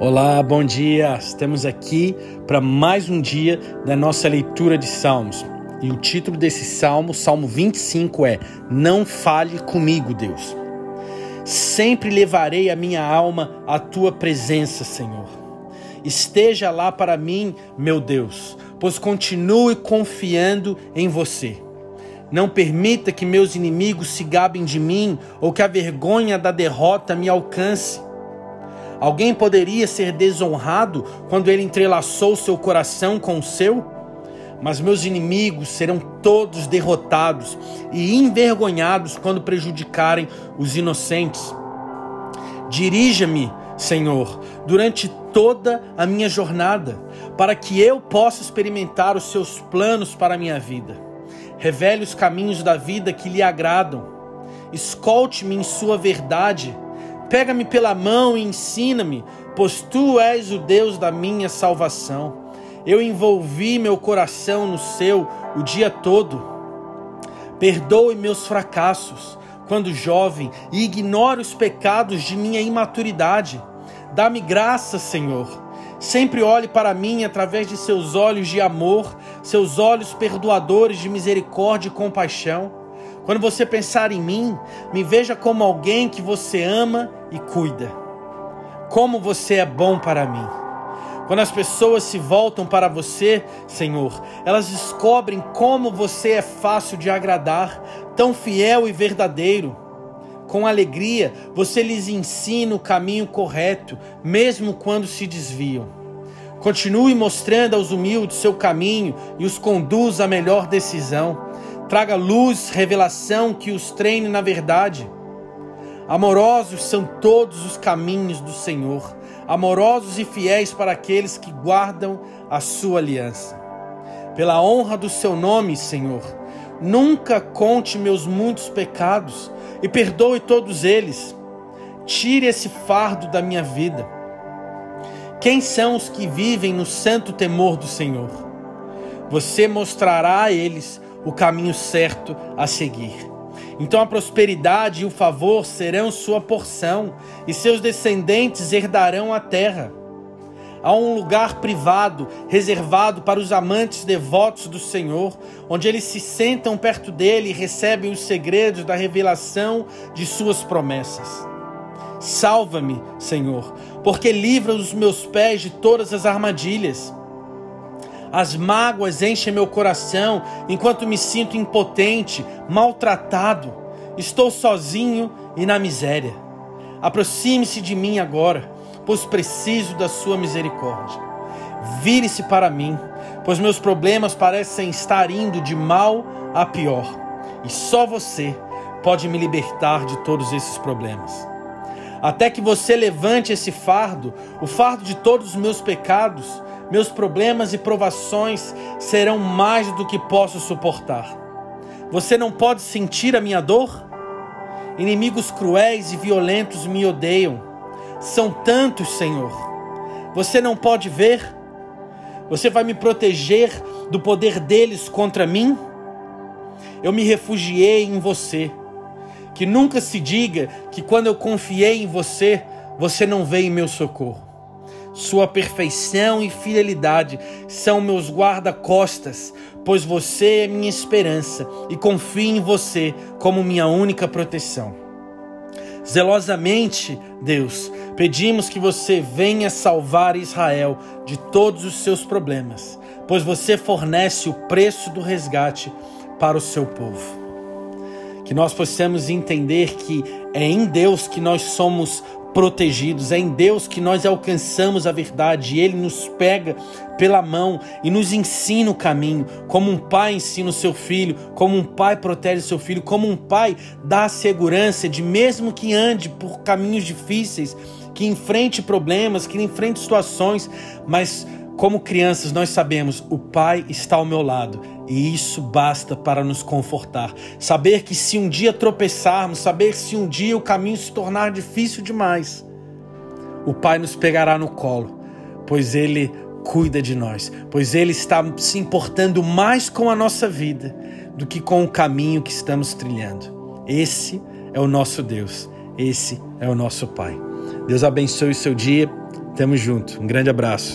Olá, bom dia. Estamos aqui para mais um dia da nossa leitura de Salmos. E o título desse salmo, Salmo 25, é Não fale comigo, Deus. Sempre levarei a minha alma à tua presença, Senhor. Esteja lá para mim, meu Deus, pois continue confiando em você. Não permita que meus inimigos se gabem de mim ou que a vergonha da derrota me alcance. Alguém poderia ser desonrado quando ele entrelaçou seu coração com o seu? Mas meus inimigos serão todos derrotados e envergonhados quando prejudicarem os inocentes. Dirija-me, Senhor, durante toda a minha jornada, para que eu possa experimentar os seus planos para a minha vida. Revele os caminhos da vida que lhe agradam. Escolte-me em sua verdade Pega-me pela mão e ensina-me, pois tu és o Deus da minha salvação. Eu envolvi meu coração no seu o dia todo. Perdoe meus fracassos quando jovem e ignore os pecados de minha imaturidade. Dá-me graça, Senhor. Sempre olhe para mim através de seus olhos de amor, seus olhos perdoadores de misericórdia e compaixão. Quando você pensar em mim, me veja como alguém que você ama e cuida. Como você é bom para mim. Quando as pessoas se voltam para você, Senhor, elas descobrem como você é fácil de agradar, tão fiel e verdadeiro. Com alegria, você lhes ensina o caminho correto, mesmo quando se desviam. Continue mostrando aos humildes seu caminho e os conduz à melhor decisão. Traga luz, revelação que os treine na verdade. Amorosos são todos os caminhos do Senhor, amorosos e fiéis para aqueles que guardam a sua aliança. Pela honra do seu nome, Senhor, nunca conte meus muitos pecados e perdoe todos eles. Tire esse fardo da minha vida. Quem são os que vivem no santo temor do Senhor? Você mostrará a eles o caminho certo a seguir. Então a prosperidade e o favor serão sua porção, e seus descendentes herdarão a terra. Há um lugar privado, reservado para os amantes devotos do Senhor, onde eles se sentam perto dele e recebem os segredos da revelação de suas promessas. Salva-me, Senhor, porque livra os meus pés de todas as armadilhas. As mágoas enchem meu coração enquanto me sinto impotente, maltratado. Estou sozinho e na miséria. Aproxime-se de mim agora, pois preciso da sua misericórdia. Vire-se para mim, pois meus problemas parecem estar indo de mal a pior. E só você pode me libertar de todos esses problemas. Até que você levante esse fardo, o fardo de todos os meus pecados, meus problemas e provações serão mais do que posso suportar. Você não pode sentir a minha dor? Inimigos cruéis e violentos me odeiam. São tantos, Senhor. Você não pode ver? Você vai me proteger do poder deles contra mim? Eu me refugiei em você. Que nunca se diga que quando eu confiei em você, você não veio em meu socorro. Sua perfeição e fidelidade são meus guarda-costas, pois você é minha esperança e confio em você como minha única proteção. Zelosamente, Deus, pedimos que você venha salvar Israel de todos os seus problemas, pois você fornece o preço do resgate para o seu povo. Que nós possamos entender que é em Deus que nós somos protegidos. É em Deus que nós alcançamos a verdade. Ele nos pega pela mão e nos ensina o caminho, como um pai ensina o seu filho, como um pai protege o seu filho, como um pai dá a segurança de mesmo que ande por caminhos difíceis, que enfrente problemas, que enfrente situações, mas como crianças, nós sabemos, o Pai está ao meu lado e isso basta para nos confortar. Saber que se um dia tropeçarmos, saber se um dia o caminho se tornar difícil demais, o Pai nos pegará no colo, pois Ele cuida de nós, pois Ele está se importando mais com a nossa vida do que com o caminho que estamos trilhando. Esse é o nosso Deus, esse é o nosso Pai. Deus abençoe o seu dia Tamo junto. Um grande abraço.